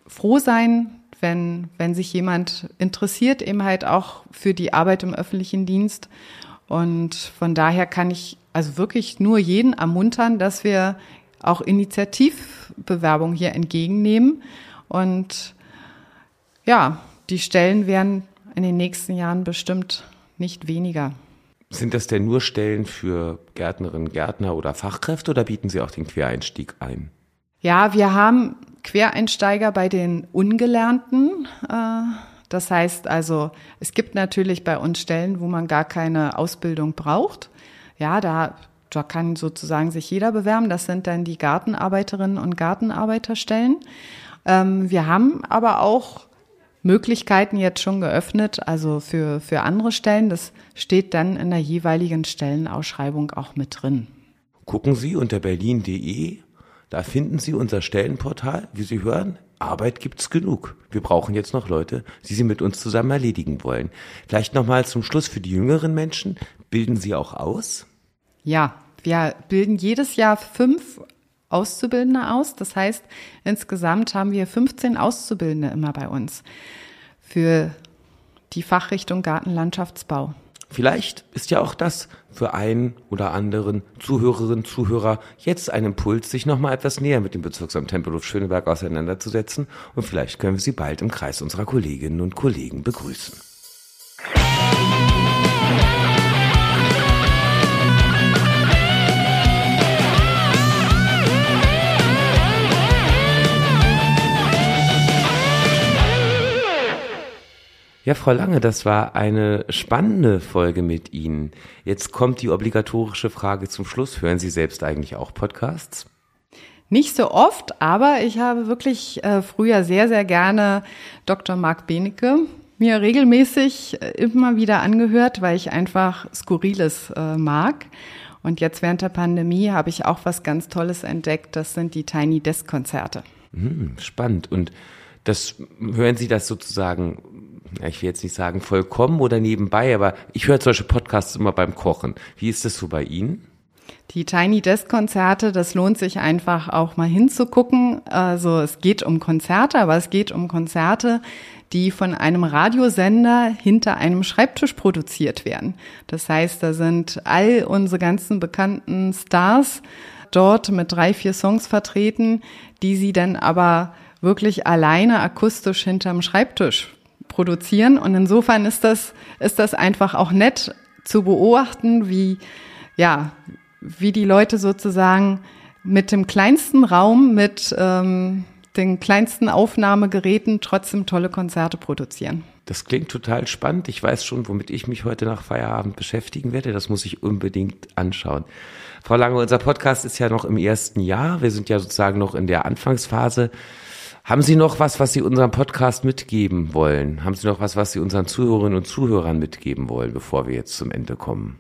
froh sein, wenn, wenn sich jemand interessiert, eben halt auch für die Arbeit im öffentlichen Dienst. Und von daher kann ich also wirklich nur jeden ermuntern, dass wir auch Initiativbewerbung hier entgegennehmen. Und ja, die Stellen werden in den nächsten Jahren bestimmt nicht weniger. Sind das denn nur Stellen für Gärtnerinnen, Gärtner oder Fachkräfte oder bieten Sie auch den Quereinstieg ein? Ja, wir haben Quereinsteiger bei den Ungelernten. Äh, das heißt also, es gibt natürlich bei uns Stellen, wo man gar keine Ausbildung braucht. Ja, da, da kann sozusagen sich jeder bewerben. Das sind dann die Gartenarbeiterinnen und Gartenarbeiterstellen. Ähm, wir haben aber auch Möglichkeiten jetzt schon geöffnet, also für, für andere Stellen. Das steht dann in der jeweiligen Stellenausschreibung auch mit drin. Gucken Sie unter berlin.de, da finden Sie unser Stellenportal. Wie Sie hören, Arbeit gibt's genug. Wir brauchen jetzt noch Leute, die sie mit uns zusammen erledigen wollen. Vielleicht nochmal zum Schluss für die jüngeren Menschen. Bilden Sie auch aus? Ja, wir bilden jedes Jahr fünf Auszubildende aus. Das heißt, insgesamt haben wir 15 Auszubildende immer bei uns für die Fachrichtung Gartenlandschaftsbau. Vielleicht ist ja auch das für einen oder anderen Zuhörerinnen, Zuhörer jetzt ein Impuls, sich nochmal etwas näher mit dem Bezirksamt Tempelhof Schöneberg auseinanderzusetzen und vielleicht können wir Sie bald im Kreis unserer Kolleginnen und Kollegen begrüßen. Ja, Frau Lange, das war eine spannende Folge mit Ihnen. Jetzt kommt die obligatorische Frage zum Schluss. Hören Sie selbst eigentlich auch Podcasts? Nicht so oft, aber ich habe wirklich äh, früher sehr, sehr gerne Dr. Marc Benecke mir regelmäßig äh, immer wieder angehört, weil ich einfach Skurriles äh, mag. Und jetzt während der Pandemie habe ich auch was ganz Tolles entdeckt. Das sind die Tiny Desk Konzerte. Hm, spannend. Und das hören Sie das sozusagen ich will jetzt nicht sagen vollkommen oder nebenbei, aber ich höre solche Podcasts immer beim Kochen. Wie ist das so bei Ihnen? Die Tiny Desk Konzerte, das lohnt sich einfach auch mal hinzugucken. Also es geht um Konzerte, aber es geht um Konzerte, die von einem Radiosender hinter einem Schreibtisch produziert werden. Das heißt, da sind all unsere ganzen bekannten Stars dort mit drei, vier Songs vertreten, die sie dann aber wirklich alleine akustisch hinterm Schreibtisch produzieren. Und insofern ist das, ist das einfach auch nett zu beobachten, wie, ja, wie die Leute sozusagen mit dem kleinsten Raum, mit ähm, den kleinsten Aufnahmegeräten trotzdem tolle Konzerte produzieren. Das klingt total spannend. Ich weiß schon, womit ich mich heute nach Feierabend beschäftigen werde. Das muss ich unbedingt anschauen. Frau Lange, unser Podcast ist ja noch im ersten Jahr. Wir sind ja sozusagen noch in der Anfangsphase. Haben Sie noch was, was Sie unserem Podcast mitgeben wollen? Haben Sie noch was, was Sie unseren Zuhörerinnen und Zuhörern mitgeben wollen, bevor wir jetzt zum Ende kommen?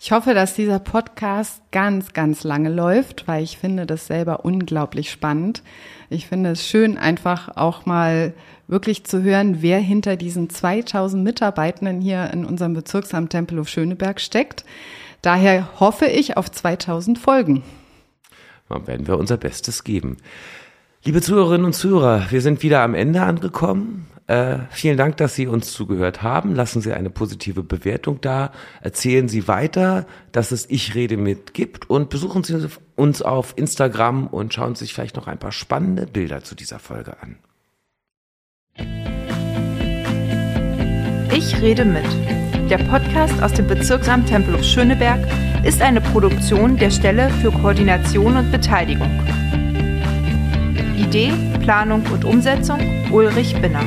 Ich hoffe, dass dieser Podcast ganz, ganz lange läuft, weil ich finde das selber unglaublich spannend. Ich finde es schön, einfach auch mal wirklich zu hören, wer hinter diesen 2000 Mitarbeitenden hier in unserem Bezirksamt Tempelhof Schöneberg steckt. Daher hoffe ich auf 2000 Folgen. Dann werden wir unser Bestes geben. Liebe Zuhörerinnen und Zuhörer, wir sind wieder am Ende angekommen. Äh, vielen Dank, dass Sie uns zugehört haben. Lassen Sie eine positive Bewertung da. Erzählen Sie weiter, dass es Ich rede mit gibt und besuchen Sie uns auf Instagram und schauen Sie sich vielleicht noch ein paar spannende Bilder zu dieser Folge an. Ich rede mit. Der Podcast aus dem Bezirksamt Tempelhof Schöneberg ist eine Produktion der Stelle für Koordination und Beteiligung. Idee, Planung und Umsetzung Ulrich Binner.